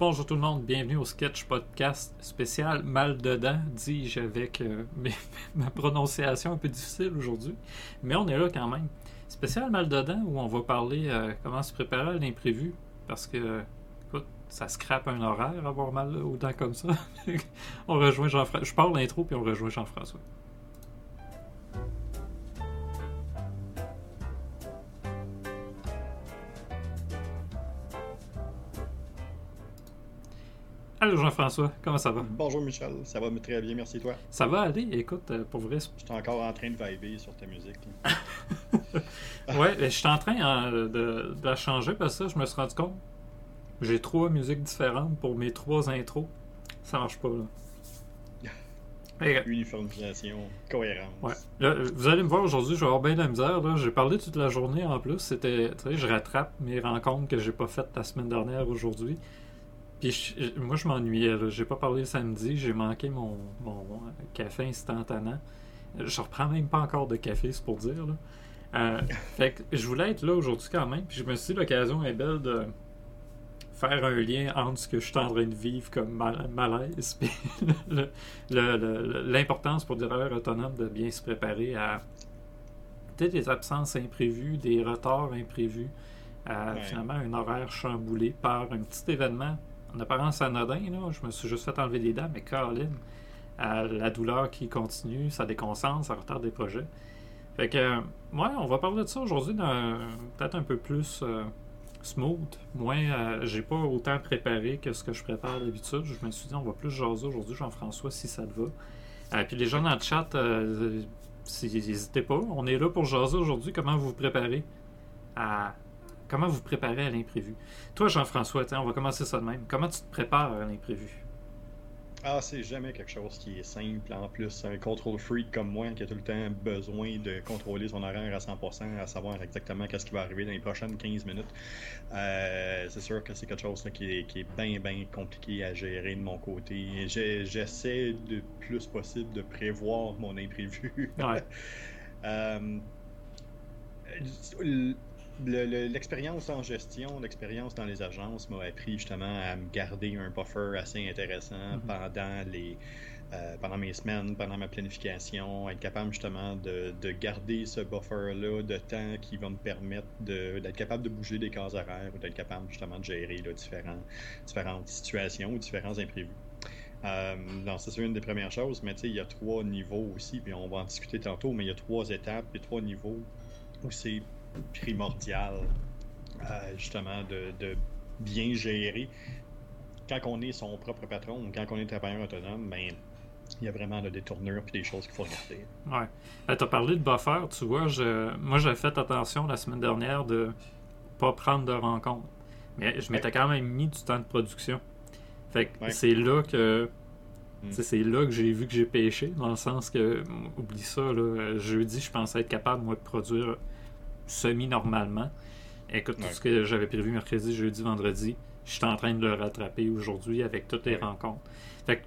Bonjour tout le monde, bienvenue au sketch podcast spécial Mal dedans, dis-je avec euh, ma prononciation un peu difficile aujourd'hui. Mais on est là quand même. Spécial Mal dedans où on va parler euh, comment se préparer à l'imprévu. Parce que, écoute, ça scrape un horaire avoir mal aux dents comme ça. on rejoint Jean-François. Je parle l'intro puis on rejoint Jean-François. Allô Jean-François, comment ça va? Bonjour Michel, ça va très bien, merci toi. Ça va aller, écoute, euh, pour vrai, Je suis encore en train de vibrer sur ta musique. Ouais, je suis en train hein, de, de la changer parce que je me suis rendu compte. J'ai trois musiques différentes pour mes trois intros. Ça marche pas, là. Uniformisation, cohérence. ouais. Là, vous allez me voir aujourd'hui, je vais avoir bien de la misère. là. J'ai parlé toute la journée en plus. C'était, je rattrape mes rencontres que j'ai pas faites la semaine dernière aujourd'hui. Puis je- moi, je m'ennuyais. J'ai pas parlé samedi. J'ai manqué mon, mon euh, café instantané. Je reprends même pas encore de café, c'est pour dire. Là. Euh, fait que je voulais être là aujourd'hui quand même. Puis je me suis dit, l'occasion est belle de faire un lien entre ce que je suis en train de vivre comme mal- malaise puis l'importance pour des travailleurs autonomes de bien se préparer à des absences imprévues, des retards imprévus, à Ouais. finalement un horaire chamboulé par un petit événement en apparence anodin. Là. Je me suis juste fait enlever les dents, mais Caroline, la douleur qui continue, ça déconcentre, ça retarde des projets. Fait que, euh, ouais, on va parler de ça aujourd'hui peut-être un peu plus euh, smooth. Moins, euh, j'ai pas autant préparé que ce que je prépare d'habitude. Je me suis dit, on va plus jaser aujourd'hui, Jean-François, si ça te va. Euh, puis les gens dans le chat, euh, si- n'hésitez pas. On est là pour jaser aujourd'hui. Comment vous vous préparez à. Comment vous préparez à l'imprévu? Toi, Jean-François, on va commencer ça de même. Comment tu te prépares à l'imprévu? Ah, c'est jamais quelque chose qui est simple. En plus, un control freak comme moi qui a tout le temps besoin de contrôler son horaire à 100%, à savoir exactement qu'est-ce qui va arriver dans les prochaines 15 minutes. Euh, c'est sûr que c'est quelque chose là, qui est, qui est bien, bien compliqué à gérer de mon côté. J'essaie le plus possible de prévoir mon imprévu. Ouais. Euh, le- le- L'expérience en gestion, l'expérience dans les agences m'a appris justement à me garder un buffer assez intéressant Mhm. pendant les euh, pendant mes semaines, pendant ma planification, être capable justement de, de garder ce buffer-là de temps qui va me permettre de- d'être capable de bouger des cases horaires ou d'être capable justement de gérer là, différents, différentes situations ou différents imprévus. Euh, c'est une des premières choses, mais tu sais, il y a trois niveaux aussi, puis on va en discuter tantôt, mais il y a trois étapes et trois niveaux où c'est primordial, euh, justement, de, de bien gérer. Quand on est son propre patron ou quand on est travailleur autonome, ben, il y a vraiment là, des tournures puis des choses qu'il faut regarder. Ouais. tu as parlé de buffer, tu vois, je... moi j'ai fait attention la semaine dernière de pas prendre de rencontre. Mais je m'étais quand même mis du temps de production. Fait que Ouais. c'est là que. Mm. sais, C'est là que j'ai vu que j'ai pêché, dans le sens que, oublie ça, là, jeudi, je pensais être capable, moi, de produire semi-normalement. Écoute, tout Ouais. ce que j'avais prévu mercredi, jeudi, vendredi, je suis en train de le rattraper aujourd'hui avec toutes les Ouais. rencontres. Fait que, tu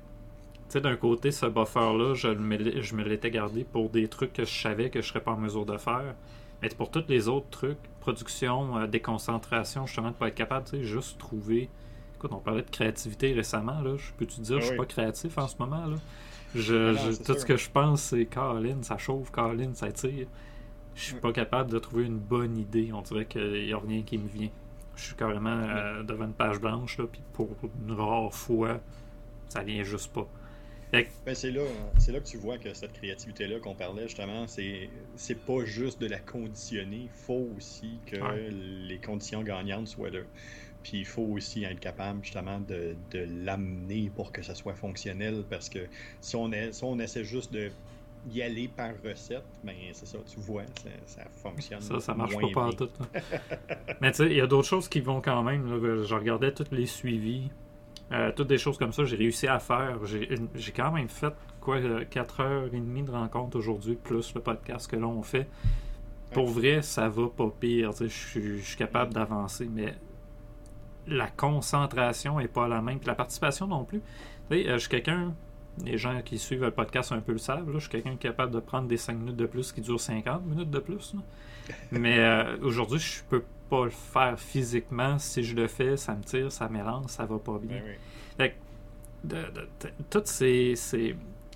sais, d'un côté, ce buffer-là, je, me- je me l'étais gardé pour des trucs que je savais que je serais pas en mesure de faire. Mais pour tous les autres trucs, production, euh, déconcentration, justement, de pas être capable, tu sais, juste trouver. Écoute, on parlait de créativité récemment, là. Je peux te dire, Ah je suis pas créatif en ce moment, là? Je, Ah non, je- c'est tout sûr. ce que je pense, c'est Caroline, ça chauffe, Caroline, ça tire. Je suis pas capable de trouver une bonne idée. On dirait qu'il y a rien qui me vient. Je suis carrément euh, devant une page blanche, là, puis pour une rare fois, ça vient juste pas. Fait que, Ben, c'est là, c'est là que tu vois que cette créativité-là qu'on parlait justement, c'est c'est pas juste de la conditionner, il faut aussi que Ouais. les conditions gagnantes soient là. Puis il faut aussi être capable justement de, de l'amener pour que ça soit fonctionnel parce que si on, est, si on essaie juste de y aller par recette, ben c'est ça, tu vois, ça, ça fonctionne. Ça, ça marche moins pas bien. tout. Mais tu sais, il y a d'autres choses qui vont quand même. là. Je regardais tous les suivis, euh, toutes des choses comme ça, j'ai réussi à faire. J'ai quand même fait quoi, 4h30 de rencontre aujourd'hui, plus le podcast que l'on fait. Pour vrai, ça va pas pire. tu sais, Je suis- capable d'avancer, mais la concentration est pas la même. Puis la participation non plus. Tu sais, euh, je suis quelqu'un les gens qui suivent le podcast un peu le savent. Là, je suis quelqu'un qui est capable de prendre des 5 minutes de plus qui durent 50 minutes de plus. Mais euh, aujourd'hui, je peux pas le faire physiquement. Si je le fais, ça me tire, ça m'élance, ça va pas bien. Ben de, toutes ces,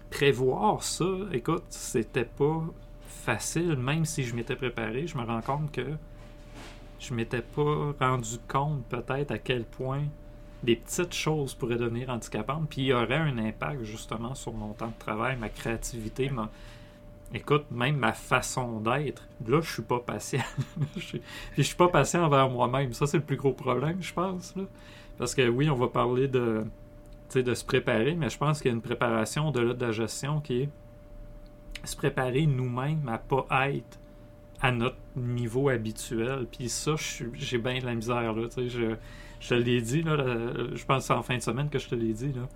Prévoir ça, écoute, c'était pas facile, même si je m'étais préparé. Je me rends compte que je m'étais pas rendu compte peut-être à quel point des petites choses pourraient devenir handicapantes, puis il y aurait un impact justement sur mon temps de travail, ma créativité, ma... écoute, même ma façon d'être. Là, je suis pas patient. je je suis pas patient envers moi-même. Ça, c'est le plus gros problème, je pense. Parce que oui, on va parler de de se préparer, mais je pense qu'il y a une préparation de, de la gestion qui est se préparer nous-mêmes à pas être à notre niveau habituel. Puis ça, j'ai bien de la misère. Là, je, je te l'ai dit, là, je pense en fin de semaine que je te l'ai dit. Là.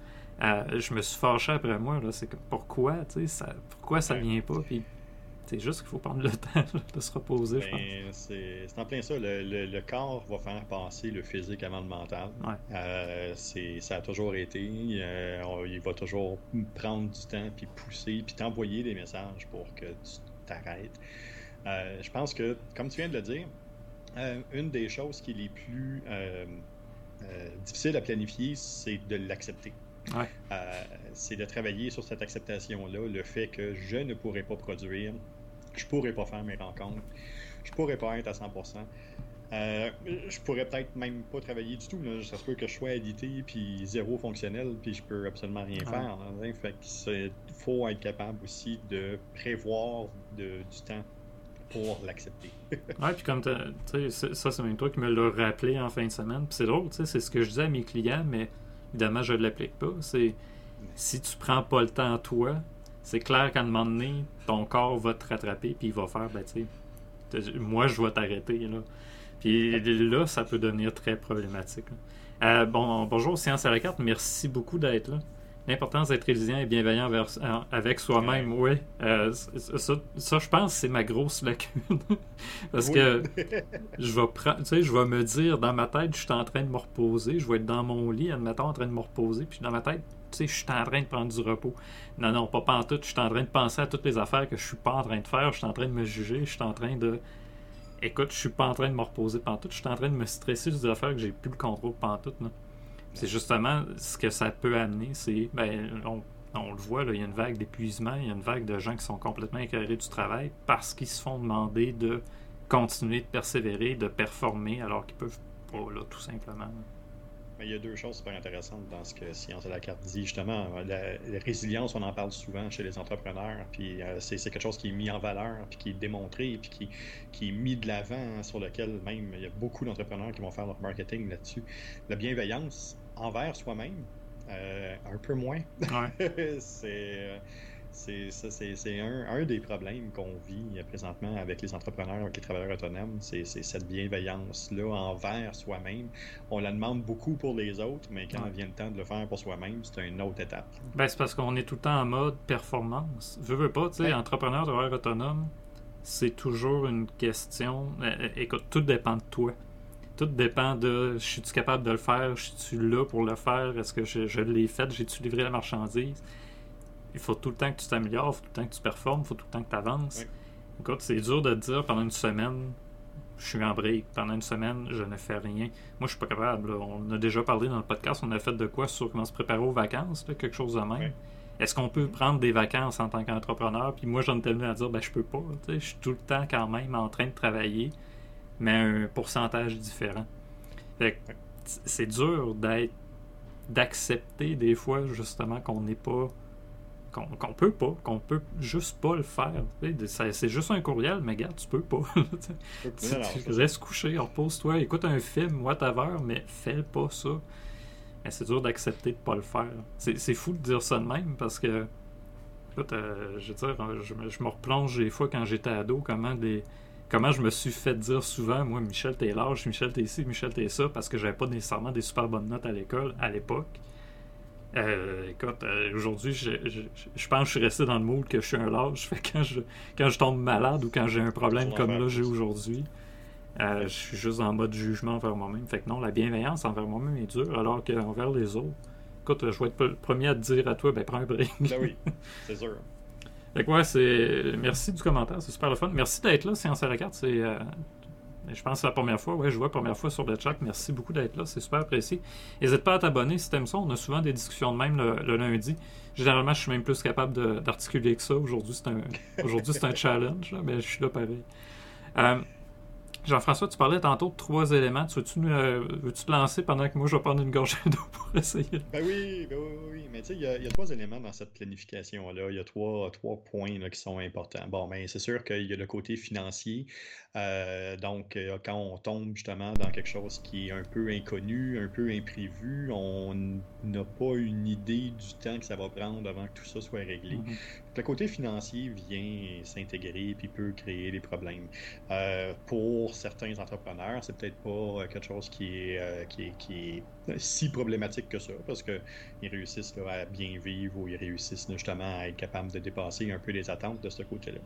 Euh, je me suis fâché après moi. C'est pourquoi, ça, pourquoi ça vient pas? Puis c'est juste qu'il faut prendre le temps de se reposer, ben, C'est en plein ça. Le, corps va faire passer le physique avant le mental. Euh, ça a toujours été. Euh, il va toujours prendre du temps, puis pousser, puis t'envoyer des messages pour que tu t'arrêtes. Euh, je pense que, comme tu viens de le dire, une des choses qui est les plus difficiles à planifier, c'est de l'accepter. c'est de travailler sur cette acceptation-là, le fait que je ne pourrais pas produire je pourrais pas faire mes rencontres. Je pourrais pas être à 100%. Euh, je pourrais peut-être même pas travailler du tout. Là. Ça se peut que je sois édité puis zéro fonctionnel puis je peux absolument rien faire. Hein. Fait il faut être capable aussi de prévoir du temps pour l'accepter. ouais, puis comme tu sais, ça c'est même toi qui me l'as rappelé en fin de semaine. Puis c'est drôle, c'est ce que je disais à mes clients, mais évidemment je ne l'applique pas. C'est si tu prends pas le temps toi, c'est clair qu'à un moment donné, ton corps va te rattraper, puis il va faire, ben, tu sais, moi, je vais t'arrêter, là. Puis là, ça peut devenir très problématique. Euh, bon, bonjour, Science à la carte, merci beaucoup d'être là. L'importance d'être résilient et bienveillant avec soi-même, oui. Euh, ça, je pense, c'est ma grosse lacune. Parce que je vais, tu sais, je vais me dire dans ma tête, je suis en train de me reposer, je vais être dans mon lit, admettons, en train de me reposer, puis dans ma tête, tu sais, je suis en train de prendre du repos. Non, non, pas en tout. Je suis en train de penser à toutes les affaires que je suis pas en train de faire. Je suis en train de me juger. Je suis en train de. Écoute, je suis pas en train de me reposer pantoute. Je suis en train de me stresser sur des affaires que j'ai plus le contrôle pantoute. C'est justement ce que ça peut amener. C'est. Ben, on, le voit, là, il y a une vague d'épuisement. Il y a une vague de gens qui sont complètement éclairés du travail parce qu'ils se font demander de continuer de persévérer, de performer alors qu'ils peuvent pas, là, tout simplement il y a deux choses super intéressantes dans ce que Science de la carte dit. Justement, la, résilience, on en parle souvent chez les entrepreneurs, puis euh, c'est quelque chose qui est mis en valeur, puis qui est démontré, puis qui, qui est mis de l'avant, hein, sur lequel même il y a beaucoup d'entrepreneurs qui vont faire leur marketing là-dessus. La bienveillance envers soi-même, euh, un peu moins. c'est euh, c'est ça, c'est un, un, des problèmes qu'on vit présentement avec les entrepreneurs, avec les travailleurs autonomes, c'est cette bienveillance-là envers soi-même. On la demande beaucoup pour les autres, mais quand vient le temps de le faire pour soi-même, c'est une autre étape. Ben, c'est parce qu'on est tout le temps en mode performance. Veux, veux pas, tu sais, entrepreneur, travailleur autonome, c'est toujours une question. Euh, euh, écoute, tout dépend de toi. Tout dépend de je suis-tu capable de le faire, je suis-tu là pour le faire, est-ce que je, je l'ai fait, j'ai-tu livré la marchandise? Il faut tout le temps que tu t'améliores, il faut tout le temps que tu performes, il faut tout le temps que tu avances. Écoute, c'est dur de te dire pendant une semaine, je suis en break. Pendant une semaine, je ne fais rien. Moi, je suis pas capable. On a déjà parlé dans le podcast, on a fait de quoi sur comment se préparer aux vacances, quelque chose de même. Est-ce qu'on peut prendre des vacances en tant qu'entrepreneur? Puis moi, j'en ai tellement à dire, ben, je peux pas. Je suis tout le temps quand même en train de travailler, mais à un pourcentage différent. c'est dur d'être d'accepter des fois justement qu'on n'est pas qu'on peut pas, qu'on peut juste pas le faire. C'est juste un courriel, mais regarde, tu peux pas. tu, reste couché, repose-toi, écoute un film, whatever, mais fais pas ça. c'est dur d'accepter de pas le faire. C'est fou de dire ça de même parce que, écoute, euh, je veux dire, je, me replonge des fois quand j'étais ado, comment des comment je me suis fait dire souvent, moi, Michel, t'es large, Michel, t'es ci, Michel, t'es ça, parce que j'avais pas nécessairement des super bonnes notes à l'école à l'époque. Euh, écoute, euh, aujourd'hui, je, je, pense que je suis resté dans le mood que je suis un lâche. Fait quand je, quand je tombe malade ou quand j'ai un problème comme là j'ai aujourd'hui, euh, je suis juste en mode jugement envers moi-même. Fait que non, la bienveillance envers moi-même est dure, alors qu'envers les autres, écoute, je vais être le premier à te dire à toi, ben prends un break. Ben oui, c'est sûr. Fait que ouais, c'est. Merci du commentaire, c'est super le fun. Merci d'être là, Science à la carte. C'est. Je pense que c'est la première fois. Ouais, je vois première fois sur le chat. Merci beaucoup d'être là, c'est super apprécié. N'hésite pas à t'abonner si t'aimes ça. On a souvent des discussions de même le, lundi. Généralement, je suis même plus capable d'articuler que ça. Aujourd'hui, c'est un, un challenge, mais je suis là pareil. Euh, Jean-François, tu parlais tantôt de trois éléments. Tu veux-tu, euh, te lancer pendant que moi je vais prendre une gorgée d'eau pour essayer? Ben oui, ben oui, oui. Mais tu sais, il y, a trois éléments dans cette planification-là. Il y a trois, trois points qui sont importants. Bon, ben c'est sûr qu'il y a le côté financier. Euh, donc, euh, quand on tombe justement dans quelque chose qui est un peu inconnu, un peu imprévu, on n'a pas une idée du temps que ça va prendre avant que tout ça soit réglé. Mm-hmm. Le côté financier vient s'intégrer puis peut créer des problèmes. Euh, pour certains entrepreneurs, c'est peut-être pas quelque chose qui est, qui qui est si problématique que ça parce qu'ils réussissent à bien vivre ou ils réussissent justement à être capables de dépasser un peu les attentes de ce côté-là.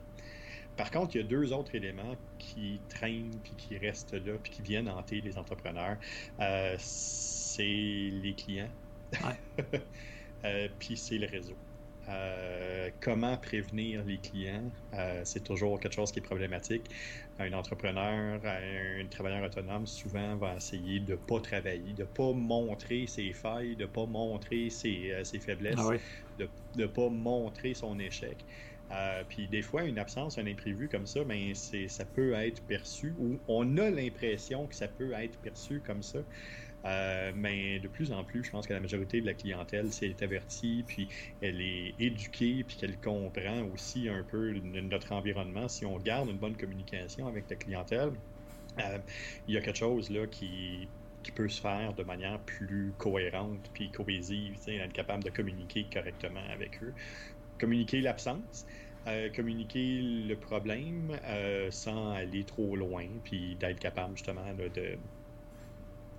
Par contre, il y a deux autres éléments qui traînent, puis qui restent là, puis qui viennent hanter les entrepreneurs. Euh, c'est les clients, euh, puis c'est le réseau. Euh, comment prévenir les clients, c'est toujours quelque chose qui est problématique. Un entrepreneur, un travailleur autonome, souvent va essayer de ne pas travailler, de ne pas montrer ses failles, de ne pas montrer ses, faiblesses, ah de ne pas montrer son échec. Euh, puis des fois, une absence, un imprévu comme ça, ben, ça peut être perçu, ou on a l'impression que ça peut être perçu comme ça. Euh, mais de plus en plus, je pense que la majorité de la clientèle, si elle est avertie, puis elle est éduquée, puis qu'elle comprend aussi un peu notre environnement, si on garde une bonne communication avec la clientèle, euh, il y a quelque chose là qui, qui peut se faire de manière plus cohérente puis cohésive, être capable de communiquer correctement avec eux. Communiquer l'absence, euh, communiquer le problème sans aller trop loin, puis d'être capable justement de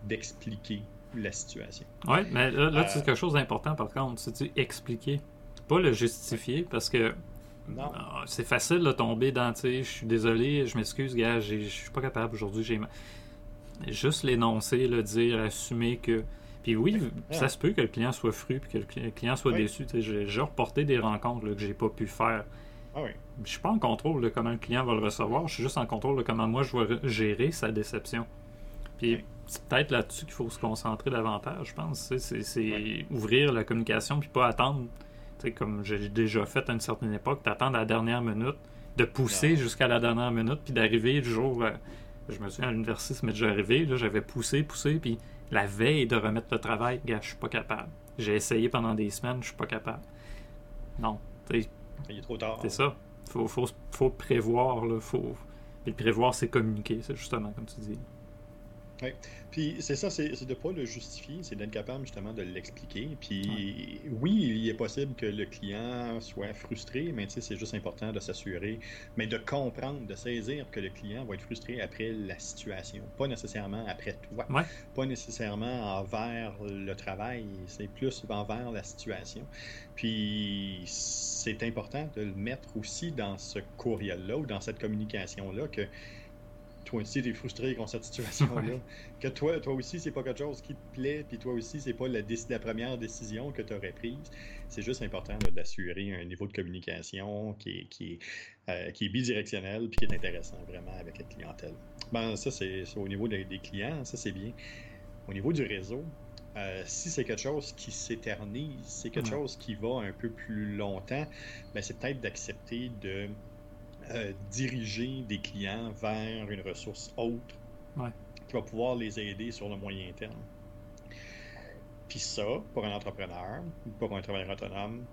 d'expliquer la situation. Oui, mais là, c'est euh, quelque chose d'important par contre, c'est expliquer, pas le justifier, parce que c'est facile de tomber dans, tu sais, je suis désolé, je m'excuse, gars, je suis pas capable aujourd'hui, j'ai juste l'énoncer, le dire, assumer que puis oui, ça se peut que le client soit fru puis que le client soit déçu. J'ai reporté des rencontres que j'ai pas pu faire. Ah oui. Je suis pas en contrôle de comment le client va le recevoir. Je suis juste en contrôle de comment moi je vais gérer sa déception. Puis c'est peut-être là-dessus qu'il faut se concentrer davantage, je pense. C'est ouvrir la communication puis pas attendre. comme j'ai déjà fait à une certaine époque, d'attendre à la dernière minute, de pousser jusqu'à la dernière minute, puis d'arriver du jour. Euh, je me souviens à l'université, ça m'est déjà arrivé, j'avais poussé, poussé, puis la veille de remettre le travail, gars, je suis pas capable. J'ai essayé pendant des semaines, je suis pas capable. Non. Il est trop tard. C'est ça. Faut, faut, faut prévoir. Là, faut... Et prévoir, c'est communiquer, c'est justement comme tu dis. Oui. Puis c'est ça, c'est de ne pas le justifier, c'est d'être capable justement de l'expliquer. Puis oui, il est possible que le client soit frustré, mais c'est juste important de s'assurer, mais de comprendre, de saisir que le client va être frustré après la situation, pas nécessairement après toi, pas nécessairement envers le travail, c'est plus envers la situation. Puis c'est important de le mettre aussi dans ce courriel-là ou dans cette communication-là que toi aussi, tu es frustré contre cette situation-là. Que toi, toi aussi, c'est pas quelque chose qui te plaît, puis toi aussi, c'est pas la, la, première décision que tu aurais prise. C'est juste important d'assurer un niveau de communication qui est, qui euh, qui est bidirectionnel, puis qui est intéressant vraiment avec la clientèle. Ben, ça, c'est au niveau des, clients, ça, c'est bien. Au niveau du réseau, euh, si c'est quelque chose qui s'éternise, c'est quelque chose qui va un peu plus longtemps, ben, c'est peut-être d'accepter de euh, diriger des clients vers une ressource autre qui va pouvoir les aider sur le moyen terme. Puis ça, pour un entrepreneur, pour un travailleur autonome,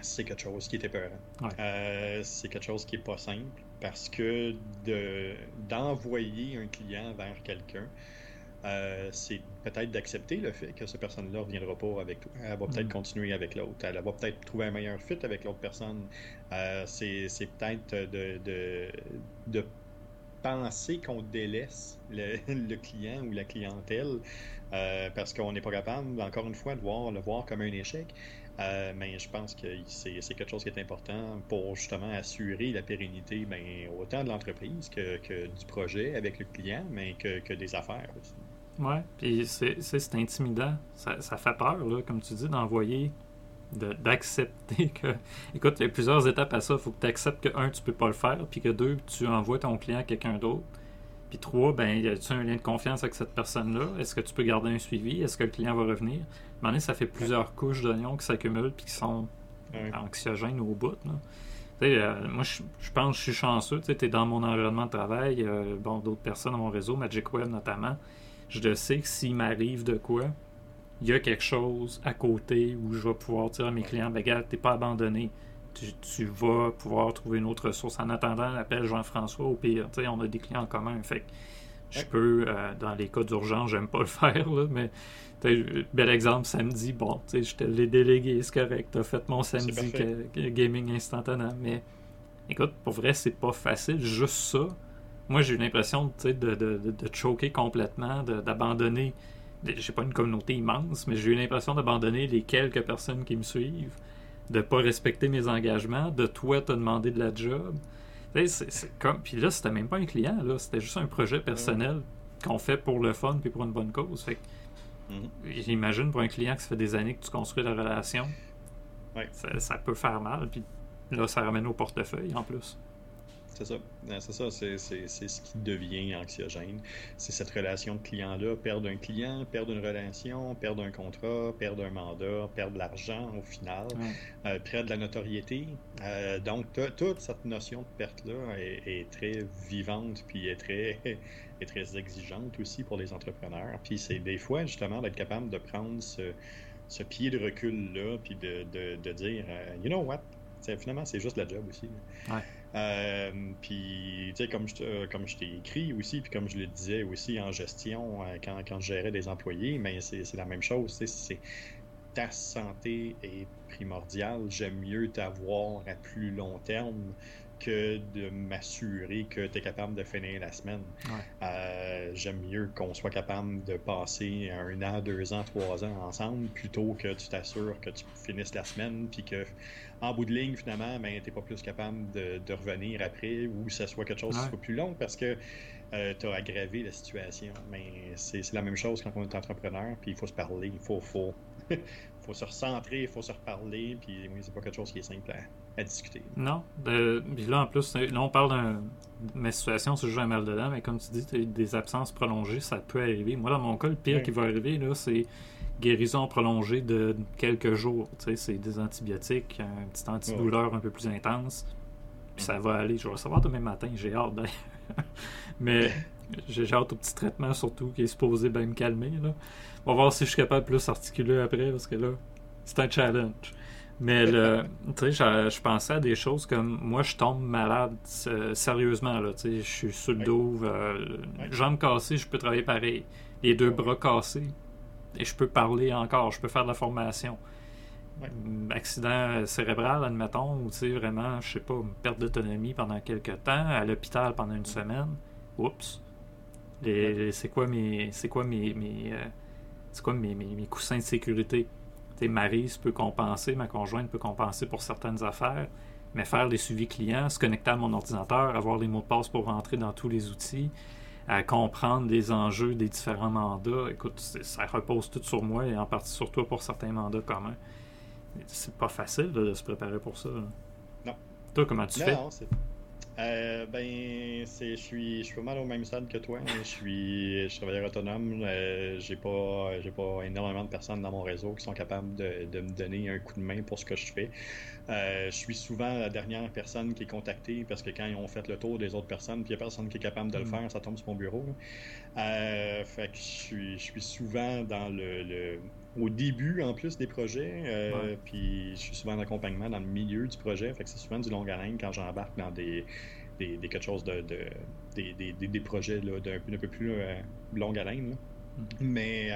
c'est quelque chose qui est épeurant. Euh, c'est quelque chose qui n'est pas simple parce que d'envoyer un client vers quelqu'un, euh, c'est peut-être d'accepter le fait que cette personne-là ne reviendra pas avec toi. Elle va peut-être mm. continuer avec l'autre. Elle va peut-être trouver un meilleur fit avec l'autre personne. Euh, c'est peut-être de, de, penser qu'on délaisse le, client ou la clientèle euh, parce qu'on n'est pas capable, encore une fois, de voir, le voir comme un échec. mais je pense que c'est quelque chose qui est important pour justement assurer la pérennité ben, autant de l'entreprise que, que, du projet avec le client, mais que, que des affaires aussi. Ouais, puis c'est intimidant. Ça, ça, fait peur, là, comme tu dis, d'envoyer, d'accepter que. Écoute, il y a plusieurs étapes à ça. Il faut que tu acceptes que, un, tu peux pas le faire, puis que deux, tu envoies ton client à quelqu'un d'autre. Puis trois, ben, y a-tu un lien de confiance avec cette personne-là? Est-ce que tu peux garder un suivi? Est-ce que le client va revenir? À ça fait plusieurs couches d'oignons qui s'accumulent puis qui sont anxiogènes au bout. Là. Euh, moi, je, pense que je suis chanceux. Tu es dans mon environnement de travail. Euh, bon, d'autres personnes dans mon réseau, Magic Web notamment. Je sais que s'il m'arrive de quoi, il y a quelque chose à côté où je vais pouvoir dire à mes clients ben, Regarde, tu n'es pas abandonné. Tu, vas pouvoir trouver une autre ressource. En attendant, appelle Jean-François au pire. on a des clients en commun. Fait je peux, euh, dans les cas d'urgence, j'aime pas le faire, là, mais bel exemple, samedi, bon, je te l'ai délégué, c'est correct, t'as fait mon samedi gaming instantané, mais écoute, pour vrai, c'est pas facile, juste ça. Moi, j'ai eu l'impression de, de, de, de, choquer complètement, d'abandonner. J'ai pas une communauté immense, mais j'ai eu l'impression d'abandonner les quelques personnes qui me suivent, de pas respecter mes engagements, de toi te demander de la job. C'est comme. Puis là, c'était même pas un client, là, c'était juste un projet personnel qu'on fait pour le fun puis pour une bonne cause. Fait Mhm. J'imagine pour un client que ça fait des années que tu construis la relation, ça, peut faire mal. Puis là, ça ramène au portefeuille en plus. C'est ça. C'est ça. C'est ce qui devient anxiogène. C'est cette relation de client-là. Perdre un client, perdre une relation, perdre un contrat, perdre un mandat, perdre de l'argent au final, euh, perdre de la notoriété. Euh, donc, toute cette notion de perte-là est, est, très vivante puis est très est très exigeante aussi pour les entrepreneurs. Puis c'est des fois, justement, d'être capable de prendre ce, ce pied de recul-là, puis de, de, de dire, euh, you know what, finalement, c'est juste la job aussi. Euh, puis, tu sais, comme je, comme je t'ai écrit aussi, puis comme je le disais aussi en gestion, euh, quand, quand je gérais des employés, mais c'est la même chose. C'est ta santé est primordiale. J'aime mieux t'avoir à plus long terme que de m'assurer que tu es capable de finir la semaine. Euh, j'aime mieux qu'on soit capable de passer un an, deux ans, trois ans ensemble plutôt que tu t'assures que tu finisses la semaine puis que en bout de ligne, finalement, ben, tu n'es pas plus capable de, revenir après ou que ce soit quelque chose qui soit plus long parce que euh, tu as aggravé la situation. Mais c'est la même chose quand on est entrepreneur, puis il faut se parler, il faut, faut, faut se recentrer, il faut se reparler, puis oui, c'est pas quelque chose qui est simple à, discuter. Non. puis là, en plus, là, on parle de ma situation, c'est juste un mal dedans, mais comme tu dis, des absences prolongées, ça peut arriver. Moi, dans mon cas, le pire qui va arriver, là, c'est guérison prolongée de quelques jours. Tu sais, c'est des antibiotiques, un petit antidouleur un peu plus intense. Puis ça va aller. Je vais recevoir demain matin, j'ai hâte d'ailleurs. mais j'ai hâte au petit traitement surtout qui est supposé bien me calmer. Là. On va voir si je suis capable de plus articuler après parce que là, c'est un challenge. Mais le, tu sais, je, pensais à des choses comme moi, je tombe malade sérieusement. Là, tu sais, je suis sur le dos, euh, jambes cassées, je peux travailler pareil. Les deux bras cassés, et je peux parler encore, je peux faire de la formation. Accident cérébral, admettons, ou tu sais, vraiment, je sais pas, une perte d'autonomie pendant quelques temps, à l'hôpital pendant une semaine. Oups. C'est quoi mes. C'est quoi mes. mes euh, c'est quoi mes, mes, coussins de sécurité? Marise peut compenser, ma conjointe peut compenser pour certaines affaires, mais faire des suivis clients, se connecter à mon ordinateur, avoir les mots de passe pour rentrer dans tous les outils, à comprendre les enjeux des différents mandats, écoute, ça repose tout sur moi et en partie sur toi pour certains mandats communs. C'est pas facile de se préparer pour ça. Non. Toi, comment tu fais? Euh, ben, c'est, je suis, je suis pas mal au même stade que toi. Je suis, je suis travailleur autonome. Euh, j'ai pas, j'ai pas énormément de personnes dans mon réseau qui sont capables de, de, me donner un coup de main pour ce que je fais. Euh, je suis souvent la dernière personne qui est contactée parce que quand ils ont fait le tour des autres personnes, puis il n'y a personne qui est capable de le mm. faire, ça tombe sur mon bureau. Euh, fait que je suis, je suis souvent dans le, le au début en plus des projets, euh, puis je suis souvent en accompagnement dans le milieu du projet, fait que c'est souvent du long haleine quand j'embarque dans des, des, des, quelque chose de, de des, des, des, projets d'un peu plus euh, longue haleine. Mm-hmm. Mais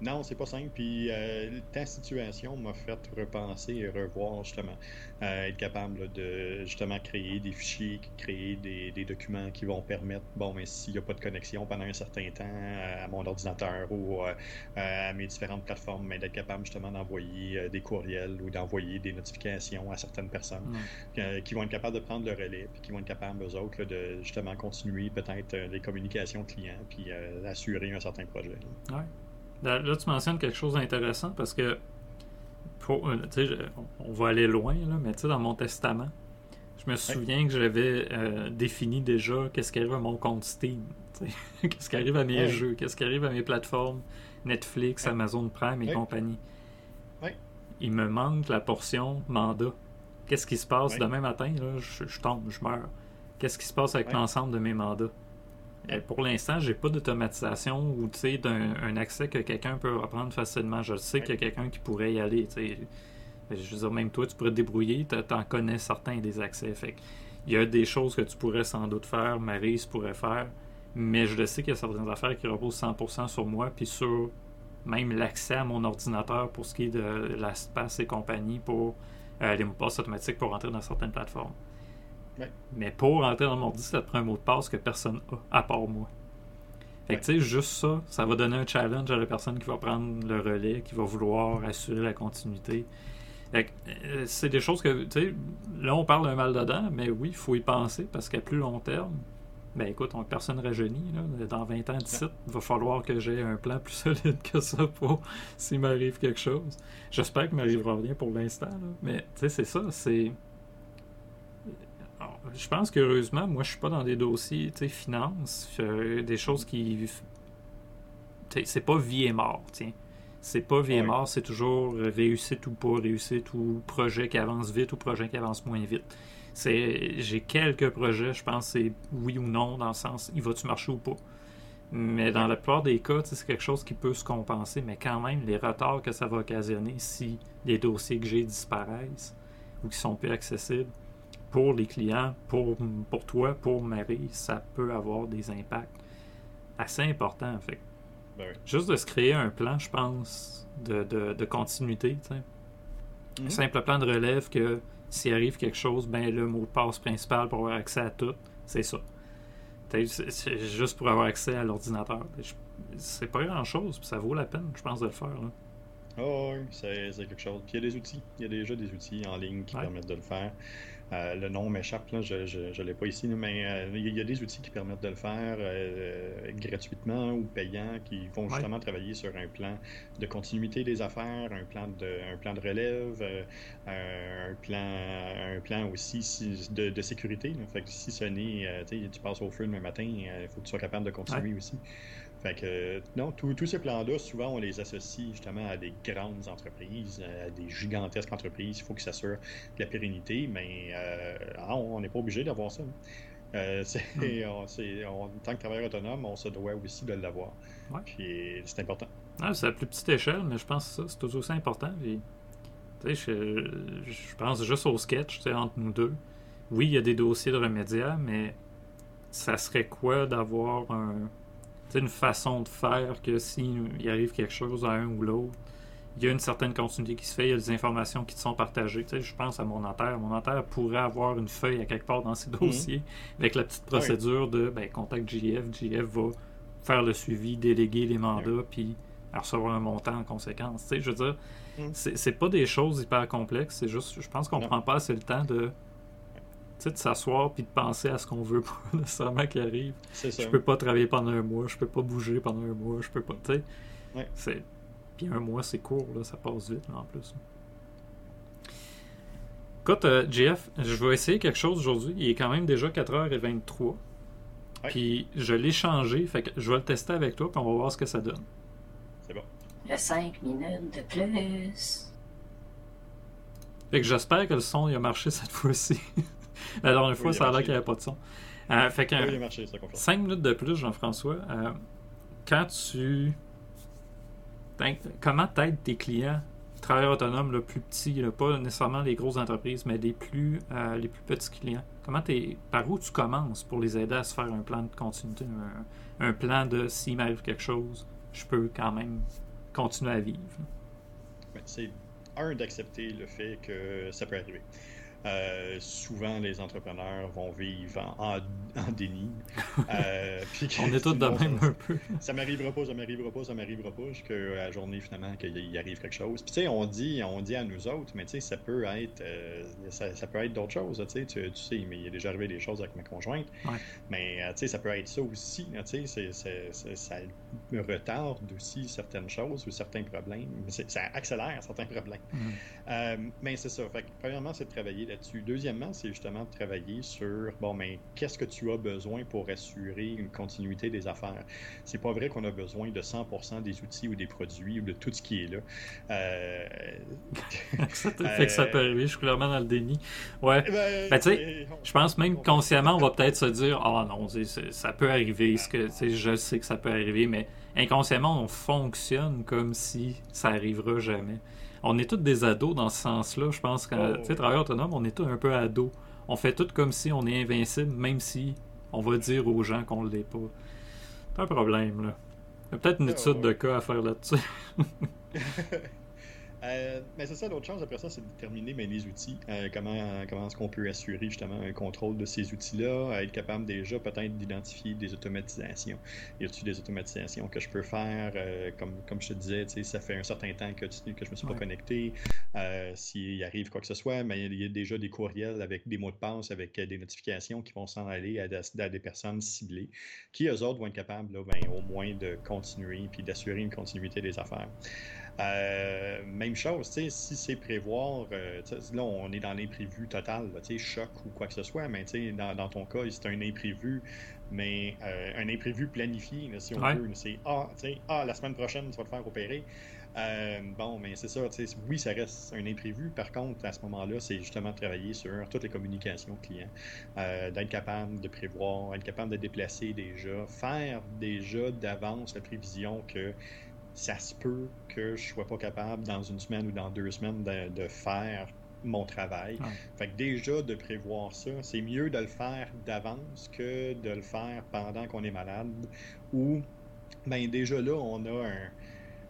Non, c'est pas simple. Puis euh, ta situation m'a fait repenser et revoir justement, euh, être capable de justement créer des fichiers, créer des, documents qui vont permettre, bon, mais s'il n'y a pas de connexion pendant un certain temps à mon ordinateur ou euh, à mes différentes plateformes, mais d'être capable justement d'envoyer des courriels ou d'envoyer des notifications à certaines personnes qui vont être capables de prendre le relais, puis qui vont être capables, eux autres, de justement continuer peut-être les communications clients, puis assurer un certain projet. Ouais. Là, tu mentionnes quelque chose d'intéressant parce que, pour, euh, on va aller loin, là, mais dans mon testament, je me souviens que j'avais euh, défini déjà qu'est-ce qui arrive à mon compte Steam, qu'est-ce qui arrive à mes jeux, qu'est-ce qui arrive à mes plateformes Netflix, Amazon Prime et compagnie. Il me manque la portion mandat. Qu'est-ce qui se passe demain matin? Là, je, je tombe, je meurs. Qu'est-ce qui se passe avec l'ensemble de mes mandats? Euh, pour l'instant, j'ai pas d'automatisation ou d'un accès que quelqu'un peut reprendre facilement. Je sais qu'il y a quelqu'un qui pourrait y aller. Je veux dire, même toi, tu pourrais te débrouiller, tu en connais certains des accès. Fait il y a des choses que tu pourrais sans doute faire, Marise pourrait faire, mais je le sais qu'il y a certaines affaires qui reposent 100% sur moi, puis sur même l'accès à mon ordinateur pour ce qui est de l'espace et compagnie pour euh, les mots automatiques pour rentrer dans certaines plateformes. Mais pour rentrer dans mon ordi, ça te prend un mot de passe que personne a, à part moi. Fait que tu sais, juste ça, ça va donner un challenge à la personne qui va prendre le relais, qui va vouloir assurer la continuité. Fait euh, c'est des choses que, tu sais, là on parle d'un mal dedans, mais oui, il faut y penser parce qu'à plus long terme, ben écoute, on personne rajeunit, là, dans 20 ans d'ici, il va falloir que j'ai un plan plus solide que ça pour s'il m'arrive quelque chose. J'espère qu'il m'arrivera rien pour l'instant, mais tu sais, c'est ça, c'est je pense qu'heureusement, moi, je suis pas dans des dossiers, tu sais, finance, euh, des choses qui. C'est pas vie et mort, tiens. C'est pas vie et mort, c'est toujours réussite ou pas réussite, ou projet qui avance vite ou projet qui avance moins vite. J'ai quelques projets, je pense, c'est oui ou non, dans le sens, il va-tu marcher ou pas. Mais dans la plupart des cas, c'est quelque chose qui peut se compenser, mais quand même, les retards que ça va occasionner si les dossiers que j'ai disparaissent ou qui sont plus accessibles, pour les clients, pour, pour toi, pour Marie, ça peut avoir des impacts assez importants. Fait. Ben Juste de se créer un plan, je pense, de, de, continuité. Un mhm. simple plan de relève que s'il arrive quelque chose, ben le mot de passe principal pour avoir accès à tout, c'est ça. C'est juste pour avoir accès à l'ordinateur. C'est pas grand chose, ça vaut la peine, je pense, de le faire. Oh, oui, c'est quelque chose. Puis il y a des outils. Il y a déjà des outils en ligne qui permettent de le faire. Euh, le nom m'échappe, je ne l'ai pas ici, mais euh, il y, a des outils qui permettent de le faire euh, gratuitement ou payant, qui vont justement travailler sur un plan de continuité des affaires, un plan de, un plan de relève, un, plan, un plan aussi de, sécurité. Fait que si ce n'est, tu passes au feu le matin, il faut que tu sois capable de continuer aussi. Fait que, non, tous ces plans-là, souvent, on les associe justement à des grandes entreprises, à des gigantesques entreprises. Il faut qu'ils s'assurent de la pérennité, mais euh, ah, on n'est pas obligé d'avoir ça. Hein. Euh, hmm. en tant que travailleur autonome, on se doit aussi de l'avoir. Puis c'est important. Ah, c'est à plus petite échelle, mais je pense que c'est tout aussi important. je, je, pense juste au sketch entre nous deux. Oui, il y a des dossiers de remédiaires, mais ça serait quoi d'avoir un, c'est une façon de faire que s'il arrive quelque chose à un ou l'autre, il y a une certaine continuité qui se fait, il y a des informations qui te sont partagées. Tu sais, je pense à mon notaire. Mon notaire pourrait avoir une feuille à quelque part dans ses mhm. dossiers avec la petite procédure de ben, contact JF. JF va faire le suivi, déléguer les mandats, puis recevoir un montant en conséquence. Tu sais, je veux dire, mhm. c'est pas des choses hyper complexes. C'est juste, je pense qu'on prend pas assez le temps de de s'asseoir puis de penser à ce qu'on veut pas nécessairement qui arrive. Je peux pas travailler pendant un mois, je peux pas bouger pendant un mois, je peux pas. Tu sais. Puis un mois, c'est court, là, ça passe vite en plus. Écoute, euh, Jeff, je vais essayer quelque chose aujourd'hui. Il est quand même déjà 4h23. Puis je l'ai changé, fait que je vais le tester avec toi, puis on va voir ce que ça donne. C'est bon. Le 5 minutes de plus. Fait que j'espère que le son il a marché cette fois-ci. La dernière fois, ça a l'air qu'il n'y avait pas de son. Euh, fait que, 5 minutes de plus, Jean-François. Euh, quand tu. Comment t'aides tes clients, travailleurs autonomes, le plus petits, pas nécessairement les grosses entreprises, mais les plus, euh, les plus petits clients? Comment es, par où tu commences pour les aider à se faire un plan de continuité, un, plan de s'il m'arrive quelque chose, je peux quand même continuer à vivre? Ben, c'est un d'accepter le fait que ça peut arriver. Euh, souvent, les entrepreneurs vont vivre en, en, déni. Euh, On est tous de même un peu. Ça m'arrivera pas, ça m'arrivera pas, ça m'arrivera pas, jusqu'à la journée finalement qu'il arrive quelque chose. Puis tu sais, on dit, on dit à nous autres, mais tu sais, ça peut être, euh, ça, peut être d'autres choses. Tu sais, tu, sais, mais il est déjà arrivé des choses avec ma conjointe. Mais tu sais, ça peut être ça aussi. Tu sais, ça me retarde aussi certaines choses ou certains problèmes. Ça accélère certains problèmes. Mm. mais c'est ça. Fait premièrement, c'est de travailler Deuxièmement, c'est justement de travailler sur, bon, mais qu'est-ce que tu as besoin pour assurer une continuité des affaires? C'est pas vrai qu'on a besoin de 100% des outils ou des produits ou de tout ce qui est là. Euh... ça fait que ça peut arriver, je suis clairement dans le déni. Ouais. Eh ben, ben, tu sais, je pense même consciemment, on va peut-être se dire, oh, non, ça peut arriver, ce que, je sais que ça peut arriver, mais inconsciemment, on fonctionne comme si ça arrivera jamais on est tous des ados dans ce sens-là. Je pense que, oh. tu sais, travailleur autonome, on est tous un peu ados. On fait tout comme si on est invincible, même si on va dire aux gens qu'on ne l'est pas. C'est un problème, là. Il y a peut-être une oh, étude de cas à faire là-dessus. Euh, mais c'est ça, l'autre chose après ça, c'est de déterminer mais, les outils. Euh, comment comment est-ce qu'on peut assurer justement un contrôle de ces outils-là, être capable déjà peut-être d'identifier des automatisations. Y a-t-il des automatisations que je peux faire? Euh, comme, comme je te disais, ça fait un certain temps que, que je me suis pas connecté. S'il arrive quoi que ce soit, mais il y a déjà des courriels avec des mots de passe, avec des notifications qui vont s'en aller à, des personnes ciblées, qui eux autres vont être capables ben, au moins de continuer puis d'assurer une continuité des affaires. Euh, même chose, si c'est prévoir, euh, là on est dans l'imprévu total, choc ou quoi que ce soit, mais dans, dans ton cas, c'est un imprévu, mais euh, un imprévu planifié, si on veut. C'est ah, ah, la semaine prochaine, tu vas te faire opérer. bon, mais c'est ça, oui, ça reste un imprévu. Par contre, à ce moment-là, c'est justement travailler sur toutes les communications clients, d'être capable de prévoir, être capable de déplacer déjà, faire déjà d'avance la prévision que ça se peut que je sois pas capable dans une semaine ou dans deux semaines de, faire mon travail. Fait que déjà de prévoir ça, c'est mieux de le faire d'avance que de le faire pendant qu'on est malade ou ben déjà là on a un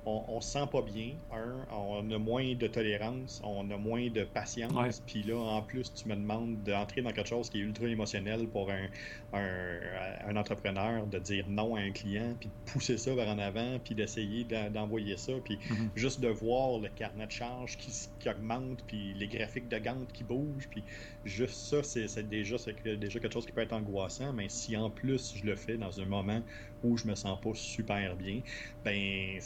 on, se sent pas bien. Un, on a moins de tolérance, on a moins de patience. Puis là, en plus, tu me demandes d'entrer dans quelque chose qui est ultra émotionnel pour un, un, entrepreneur, de dire non à un client, puis de pousser ça vers en avant, puis d'essayer d'envoyer ça, puis mm-hmm. juste de voir le carnet de charge qui, qui, augmente, puis les graphiques de Gantt qui bougent, puis juste ça, c'est déjà, déjà quelque chose qui peut être angoissant. Mais si en plus je le fais dans un moment où je me sens pas super bien, ben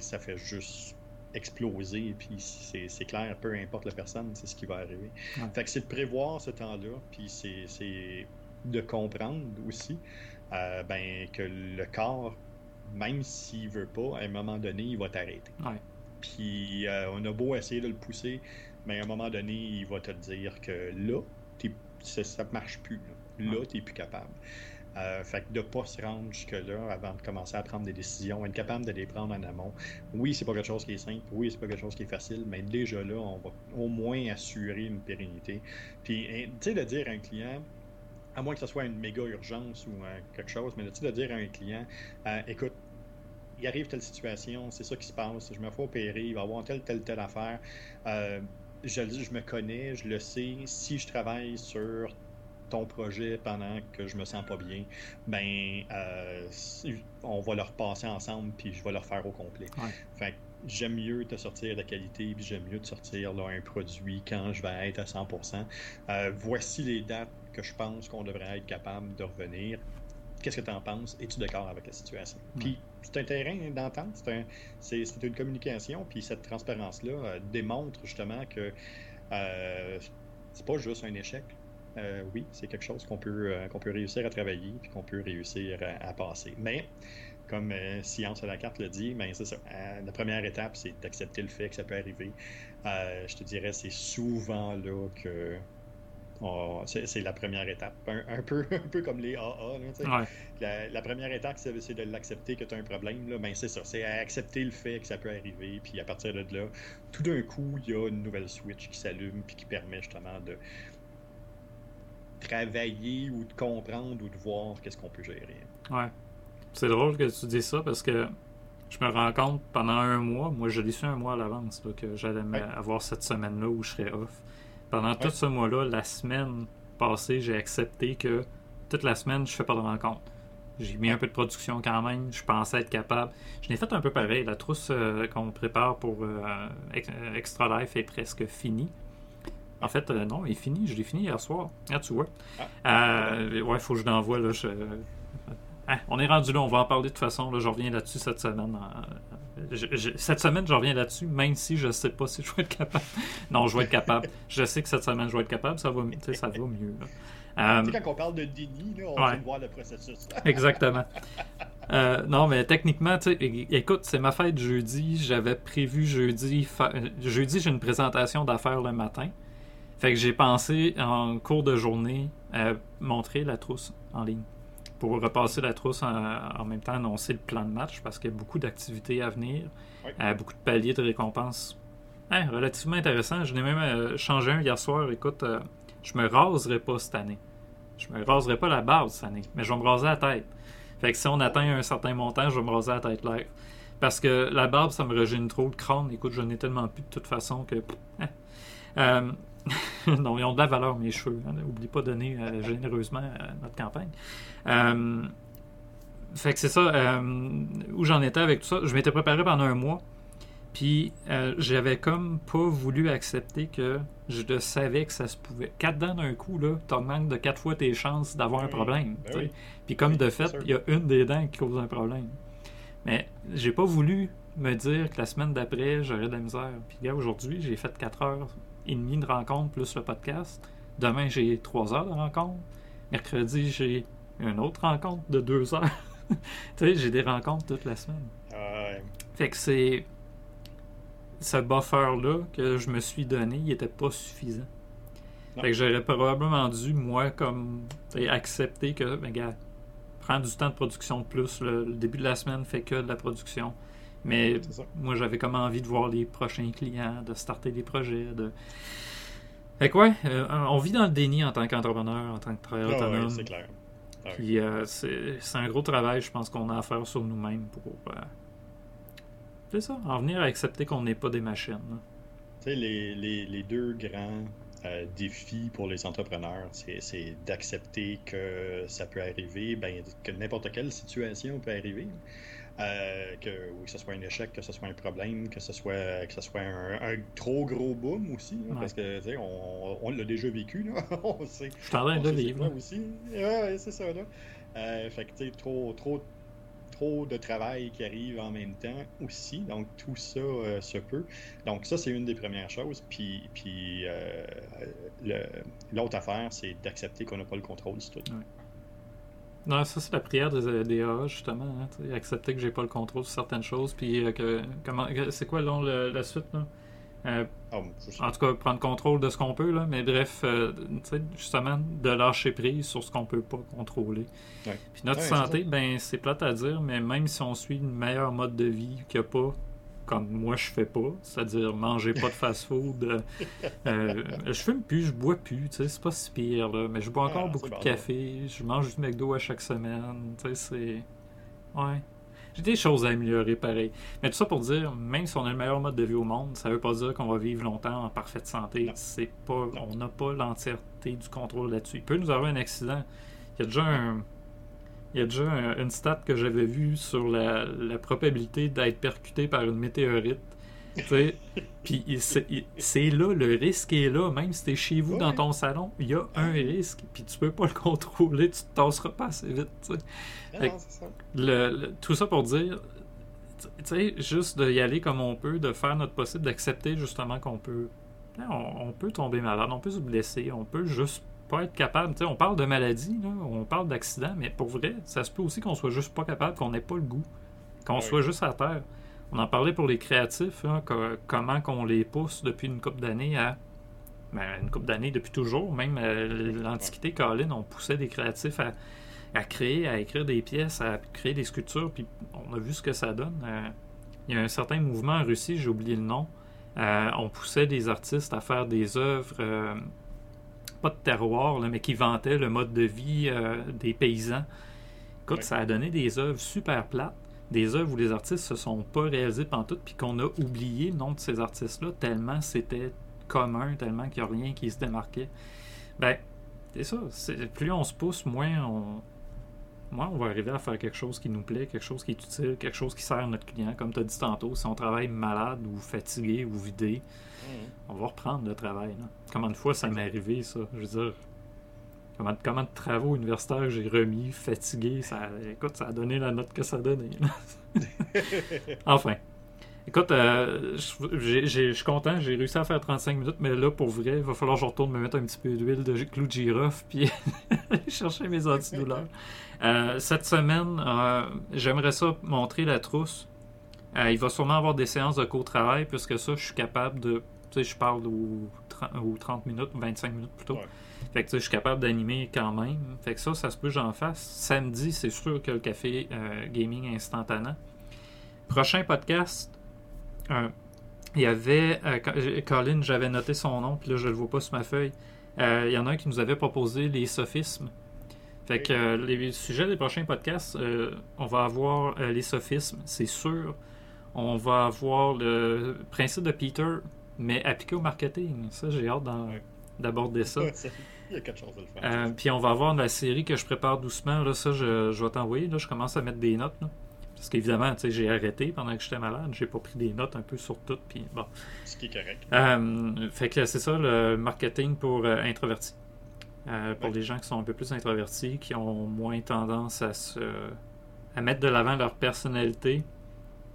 ça fait juste exploser, puis c'est clair, peu importe la personne, c'est ce qui va arriver. Fait que c'est de prévoir ce temps-là, puis c'est de comprendre aussi euh, ben, que le corps, même s'il veut pas, à un moment donné, il va t'arrêter. Puis euh, on a beau essayer de le pousser, mais à un moment donné, il va te dire que là, ça ne marche plus. Là, tu n'es plus capable. Euh, fait que de ne pas se rendre jusque-là avant de commencer à prendre des décisions, être capable de les prendre en amont. Oui, c'est pas quelque chose qui est simple, oui, c'est pas quelque chose qui est facile, mais déjà là, on va au moins assurer une pérennité. Puis, tu sais, de dire à un client, à moins que ce soit une méga urgence ou euh, quelque chose, mais de dire à un client, euh, écoute, il arrive telle situation, c'est ça qui se passe, je me fais opérer, il va y avoir telle, telle, telle affaire. je, je me connais, je le sais, si je travaille sur ton projet pendant que je me sens pas bien, ben euh, on va le repasser ensemble puis je vais le refaire au complet. Fait j'aime mieux te sortir de qualité puis j'aime mieux te sortir là, un produit quand je vais être à 100%. Euh, voici les dates que je pense qu'on devrait être capable de revenir. Qu'est-ce que tu en penses? Es-tu d'accord avec la situation? Puis c'est un terrain d'entente, c'est une communication, puis cette transparence-là euh, démontre justement que c'est pas juste un échec, euh, oui, c'est quelque chose qu'on peut, euh, qu'on peut réussir à travailler puis qu'on peut réussir à, passer. Mais, comme euh, Science à la carte le dit, ben, c'est ça. la première étape, c'est d'accepter le fait que ça peut arriver. je te dirais, c'est souvent là que c'est la première étape. Un, peu, un peu comme les AA. la, première étape, c'est de l'accepter que tu as un problème. Là. Ben, c'est ça. C'est accepter le fait que ça peut arriver. Puis à partir de là, tout d'un coup, il y a une nouvelle switch qui s'allume puis qui permet justement de, travailler ou de comprendre ou de voir qu'est-ce qu'on peut gérer. Ouais. C'est drôle que tu dis ça parce que je me rends compte pendant un mois, moi je l'ai su un mois à l'avance, que j'allais Ouais. avoir cette semaine-là où je serais off. Pendant tout ce mois-là, la semaine passée, j'ai accepté que toute la semaine, je fais pas de rencontre. J'ai mis un peu de production quand même, je pensais être capable. Je l'ai fait un peu pareil. La trousse euh, qu'on prépare pour euh, Extra Life est presque finie. En fait, euh, non, il est fini. Je l'ai fini hier soir. Ah, tu vois. Euh, ouais, faut que je l'envoie. Là, je- Ah, on est rendu là. On va en parler de toute façon. Là, je reviens là-dessus cette semaine. Je- je- cette semaine, je reviens là-dessus, même si je sais pas si je vais être capable. non, je vais être capable. Je sais que cette semaine, je vais être capable. Ça va, ça va mieux. là. Euh, Tu sais, quand on parle de déni, là, on Ouais. voir le processus. Exactement. Euh, non, mais techniquement, écoute, c'est ma fête jeudi. J'avais prévu jeudi. fa- Jeudi, j'ai une présentation d'affaires le matin. Fait que j'ai pensé en cours de journée à montrer la trousse en ligne. Pour repasser la trousse en, en même temps, annoncer le plan de match parce qu'il y a beaucoup d'activités à venir, euh, beaucoup de paliers de récompenses. Hein, relativement intéressant. Je n'ai même euh, changé un hier soir. Écoute, euh, je me raserai pas cette année. Je me raserai pas la barbe cette année, mais je vais me raser la tête. Fait que si on atteint un certain montant, je vais me raser la tête live. Parce que la barbe, ça me régénère trop le crâne. Écoute, je n'ai tellement plus de toute façon que. hein. Euh, non, ils ont de la valeur, mes cheveux. hein. N'oublie pas de donner euh, généreusement à notre campagne. Euh, fait que c'est ça. euh, où j'en étais avec tout ça. Je m'étais préparé pendant un mois. Puis euh, j'avais comme pas voulu accepter que je le savais que ça se pouvait. Quatre dents d'un coup, là, t'augmentes de quatre fois tes chances d'avoir un Ben problème. ben oui. Puis comme Oui, de fait, il y a une des dents qui cause un problème. Mais j'ai pas voulu me dire que la semaine d'après, j'aurais de la misère. Puis gars, aujourd'hui, j'ai fait 4 heures et demie de rencontre plus le podcast. Demain, j'ai 3 heures de rencontre. Mercredi, j'ai une autre rencontre de 2 heures. tu sais, j'ai des rencontres toute la semaine. Ouais. Fait que c'est. Ce buffer-là que je me suis donné, il était pas suffisant. Non. Fait que j'aurais probablement dû, moi, comme. accepter que, ben, gars, prendre du temps de production de plus. Le, le début de la semaine fait que de la production. Mais moi, j'avais comme envie de voir les prochains clients, de starter des projets. De... Fait que, ouais, euh, on vit dans le déni en tant qu'entrepreneur, en tant que travailleur ouais, autonome. c'est clair. Ah. Puis euh, c'est un gros travail, je pense, qu'on a à faire sur nous-mêmes pour. euh, c'est ça, en venir à accepter qu'on n'est pas des machines. Tu sais, les, les, les deux grands euh, défis pour les entrepreneurs, c'est d'accepter que ça peut arriver, ben, que n'importe quelle situation peut arriver. Euh, que, oui, que ce soit un échec, que ce soit un problème, que ce soit, que ce soit un, un trop gros boom aussi. hein, Ouais. Parce que, on, on l'a déjà vécu, là. on sait. Je on de quoi là. aussi. Ouais, ouais, c'est ça, là. Euh, fait que, trop, trop, trop de travail qui arrive en même temps aussi. Donc, tout ça euh, se peut. Donc, ça, c'est une des premières choses. Puis, puis euh, l'autre affaire, c'est d'accepter qu'on n'a pas le contrôle sur tout. Non, ça, c'est la prière des, des justement. hein, accepter que j'ai pas le contrôle sur certaines choses. Puis, euh, que. Comment. C'est quoi, là, le- la suite, là? Euh, Ah. En tout cas, prendre contrôle de ce qu'on peut, là. Mais bref, euh, justement, de lâcher prise sur ce qu'on peut pas contrôler. Ouais. Puis notre Ouais, santé, ben c'est plate à dire, mais même si on suit une meilleure mode de vie qu'il n'y a pas, comme moi je fais pas, c'est-à-dire manger pas de fast-food, euh, euh, je fume plus, je bois plus, tu sais, c'est pas si pire, là, mais je bois encore Ah, beaucoup c'est de café, je mange du McDo à chaque semaine, tu sais, c'est... Ouais. J'ai des choses à améliorer pareil. Mais tout ça pour dire, même si on a le meilleur mode de vie au monde, ça veut pas dire qu'on va vivre longtemps en parfaite santé. C'est pas, on n'a pas l'entièreté du contrôle là-dessus. Il peut nous avoir un accident. Il y a déjà un, il y a déjà un- une stat que j'avais vue sur la, la probabilité d'être percuté par une météorite. Puis c'est là, le risque est là. Même si t'es chez vous Ouais. dans ton salon, il y a un risque. Puis tu peux pas le contrôler, tu te tasseras pas assez vite. Ah, fait- non, c'est ça. Le- le- tout ça pour dire, tu sais, juste d'y aller comme on peut, de faire notre possible, d'accepter justement qu'on peut, hein, on, on peut tomber malade, on peut se blesser, on peut juste pas être capable. On parle de maladie, là, on parle d'accident, mais pour vrai, ça se peut aussi qu'on soit juste pas capable, qu'on n'ait pas le goût, qu'on Ouais. soit juste à terre. On en parlait pour les créatifs, hein, que- comment qu'on les pousse depuis une couple d'années à ben, une couple d'années depuis toujours, même à l'Antiquité, Colin, on poussait des créatifs à, à créer, à écrire des pièces, à créer des sculptures, puis on a vu ce que ça donne. Euh, il y a un certain mouvement en Russie, j'ai oublié le nom. Euh, on poussait des artistes à faire des œuvres, euh, pas de terroir, là, mais qui vantaient le mode de vie euh, des paysans. Écoute, Ouais. ça a donné des œuvres super plates, des œuvres où les artistes se sont pas réalisés pantoute, puis qu'on a oublié le nom de ces artistes-là, tellement c'était commun, tellement qu'il n'y a rien qui se démarquait. Ben, c'est ça. c'est- Plus on se pousse, moins on, moins on va arriver à faire quelque chose qui nous plaît, quelque chose qui est utile, quelque chose qui sert à notre client. Comme tu as dit tantôt, si on travaille malade ou fatigué ou vidé, on va reprendre le travail. là. Combien de fois ça m'est arrivé, ça? Je veux dire, combien de travaux universitaires j'ai remis, fatigué, ça, écoute, ça a donné la note que ça a donné. enfin. Écoute, euh, je suis content, j'ai réussi à faire 35 minutes, mais là, pour vrai, il va falloir que je retourne me mettre un petit peu d'huile de clou de girofle, puis chercher mes antidouleurs. Euh, cette semaine, euh, j'aimerais ça montrer la trousse. Il va sûrement avoir des séances de co-travail, puisque ça, je suis capable de. Tu sais, je parle aux 30, aux 30 minutes, 25 minutes plutôt. Ouais. Fait que je suis capable d'animer quand même. Fait que ça, ça se peut que j'en fasse. Samedi, c'est sûr que le café euh, gaming instantané. Prochain podcast, il y avait. euh, Co- Colin, j'avais noté son nom, puis là, je le vois pas sur ma feuille. Euh, il y en a un qui nous avait proposé les sophismes. Fait que les sujets des prochains podcasts, on va avoir les sophismes, c'est sûr. On va avoir le principe de Peter, mais appliqué au marketing. Ça, j'ai hâte d'aborder ça. Il y a de le faire. Euh, puis on va avoir la série que je prépare doucement. Là, ça, je, je vais t'envoyer. Là, je commence à mettre des notes. là. Parce qu'évidemment, tu sais, j'ai arrêté pendant que j'étais malade. J'ai pas pris des notes un peu sur tout. Puis bon. Ce qui est correct. Euh, fait que c'est ça le marketing pour euh, introvertis. Pour Ouais. les gens qui sont un peu plus introvertis, qui ont moins tendance à se à mettre de l'avant leur personnalité,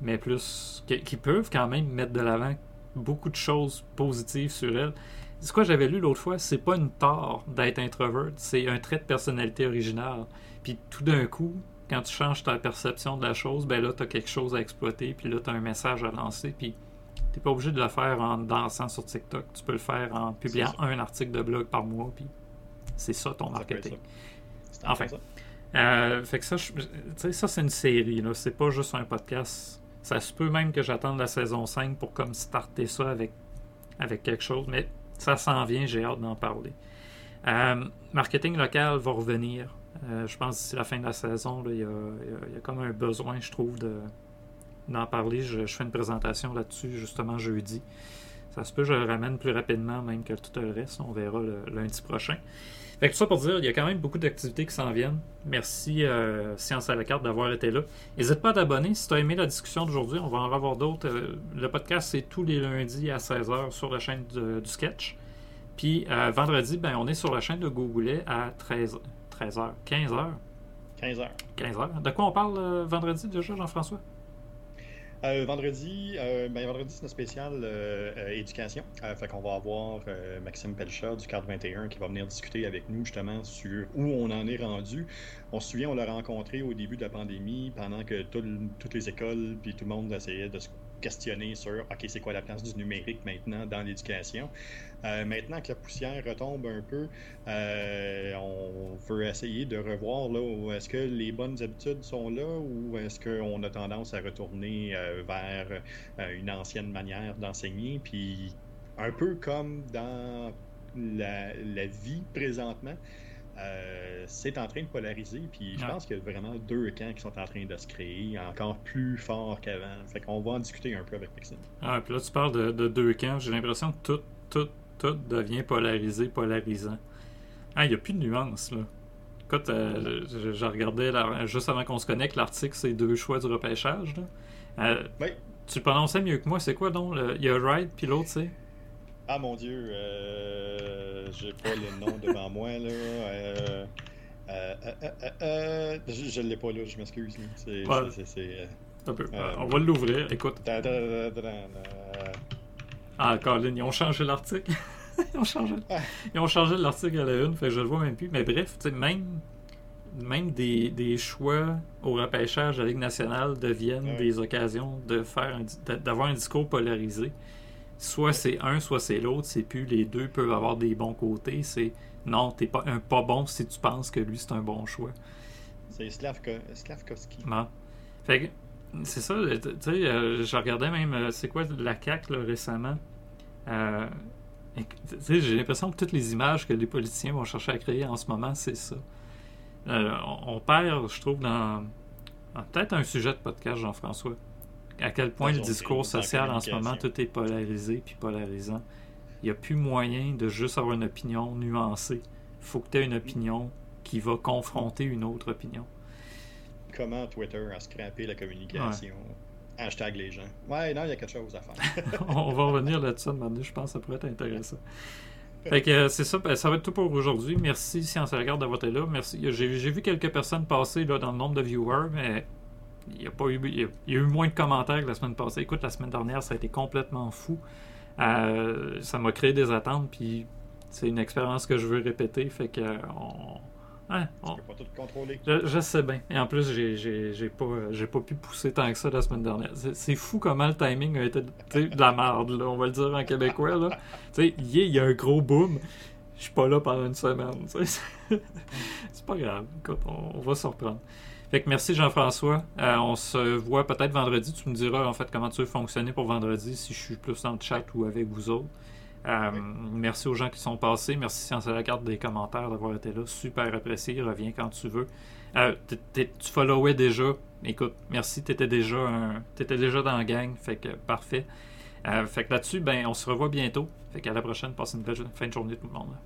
mais plus qui, qui peuvent quand même mettre de l'avant beaucoup de choses positives sur elles. C'est quoi j'avais lu l'autre fois, c'est pas une tort d'être introvert, c'est un trait de personnalité original. Puis tout d'un coup, quand tu changes ta perception de la chose, ben là tu as quelque chose à exploiter, puis là tu as un message à lancer, puis T'es pas obligé de le faire en dansant sur TikTok. Tu peux le faire en publiant un article de blog par mois, puis c'est ça ton marketing. ça. Enfin. ça. Euh, fait que ça, tu sais, ça c'est une série, là. C'est pas juste un podcast. Ça se peut même que j'attende la saison 5 pour comme starter ça avec, avec quelque chose, mais ça s'en vient, j'ai hâte d'en parler. Euh, marketing local va revenir. Euh, je pense d'ici la fin de la saison, il y, a, comme un besoin, je trouve, de, d'en parler. Je, fais une présentation là-dessus justement jeudi. Ça se peut je le ramène plus rapidement même que tout le reste. On verra le lundi prochain. Fait que tout ça pour dire, il y a quand même beaucoup d'activités qui s'en viennent. Merci euh, Science à la carte d'avoir été là. N'hésite pas à t'abonner si tu as aimé la discussion d'aujourd'hui. On va en avoir d'autres. Euh, le podcast, c'est tous les lundis à 16h sur la chaîne de- du sketch. Puis euh, vendredi, ben, on est sur la chaîne de Googoulet à 13, 13h, 15h. 15 heures. 15h. De quoi on parle euh, vendredi déjà, Jean-François? Euh, vendredi, euh, ben, vendredi c'est notre spécial euh, éducation. Fait qu'on va avoir Maxime Pelchat du cadre 21 qui va venir discuter avec nous justement sur où on en est rendu. On se souvient, on l'a rencontré au début de la pandémie pendant que tout toutes les écoles puis tout le monde essayait de se questionner sur OK, c'est quoi la place du numérique maintenant dans l'éducation? Euh, maintenant que la poussière retombe un peu, euh, on veut essayer de revoir là, est-ce que les bonnes habitudes sont là ou est-ce qu'on a tendance à retourner euh, vers une ancienne manière d'enseigner? Puis un peu comme dans la vie présentement, euh, c'est en train de polariser. Puis je Ouais. pense qu'il y a vraiment deux camps qui sont en train de se créer encore plus fort qu'avant. Fait qu'on va en discuter un peu avec Maxime. Ah, puis là, tu parles de, de deux camps. J'ai l'impression que tout, tout, tout devient polarisé, polarisant. Ah, il n'y a plus de nuance, là. Écoute, euh, je, je regardais, la- juste avant qu'on se connecte, l'article, c'est deux choix du repêchage, là. Euh, Oui. Tu le prononçais mieux que moi, c'est quoi donc? le- Il y a Wright, puis l'autre, c'est? Ah mon dieu, euh, j'ai pas le nom devant moi là. Euh, euh, euh, je je l'ai pas là, je m'excuse. là. C'est, Ouais. c'est, c'est, c'est, Un peu. On va l'ouvrir, écoute. da- da- da- Ah, Colin, ils ont changé l'article. ils, ont changé... ils ont changé l'article à la une, fait que je le vois même plus. Mais bref, même, même des, des choix au repêchage de la Ligue nationale deviennent Ouais. des occasions de faire d'avoir un discours polarisé. Soit c'est un, soit c'est l'autre. C'est plus les deux peuvent avoir des bons côtés. C'est non, t'es pas un pas bon si tu penses que lui c'est un bon choix. C'est Slavko- Slavkovski. Fait que, c'est ça, tu sais, euh, je regardais même, euh, c'est quoi la CAQ là, récemment? Euh, j'ai l'impression que toutes les images que les politiciens vont chercher à créer en ce moment, c'est ça. On, perd, je trouve, dans Peut-être un sujet de podcast, Jean-François. À quel point le discours social en ce moment, tout est polarisé puis polarisant. Il n'y a plus moyen de juste avoir une opinion nuancée. Il faut que tu aies une opinion qui va confronter une autre opinion. Comment Twitter a scrappé la communication? Hashtag les gens. Ouais, non, il y a quelque chose à faire. On va revenir là-dessus donné, je pense que ça pourrait être intéressant. Fait que euh, c'est ça, ben, ça va être tout pour aujourd'hui. Merci Science Regarde d'avoir été là. Merci. J'ai j'ai vu quelques personnes passer là, dans le nombre de viewers, mais il y a pas eu il y a, il y a eu moins de commentaires que la semaine passée. Écoute, la semaine dernière, ça a été complètement fou. Euh, ça m'a créé des attentes, puis c'est une expérience que je veux répéter. Fait que on, hein, on- pas tout contrôler. je, je sais bien. Et en plus, j'ai- pas, j'ai pas pu pousser tant que ça la semaine dernière. C'est fou comment le timing a été de la merde, là, on va le dire en québécois. Là. Yeah, il y a un gros boom. Je suis pas là pendant une semaine. C'est pas grave. Écoute, on, on va se reprendre. Fait que merci Jean-François. Euh, on se voit peut-être vendredi. Tu me diras en fait comment tu veux fonctionner pour vendredi, si je suis plus dans le chat ou avec vous autres. Euh, Oui. Merci aux gens qui sont passés. Merci Science à la carte des commentaires d'avoir été là. Super apprécié. Reviens quand tu veux. Euh, tu followais déjà. Écoute, merci. Tu étais déjà un, déjà dans la gang. Fait que parfait. Fait que là-dessus, ben, on se revoit bientôt. Fait qu'à la prochaine. Passez une belle fin de journée tout le monde.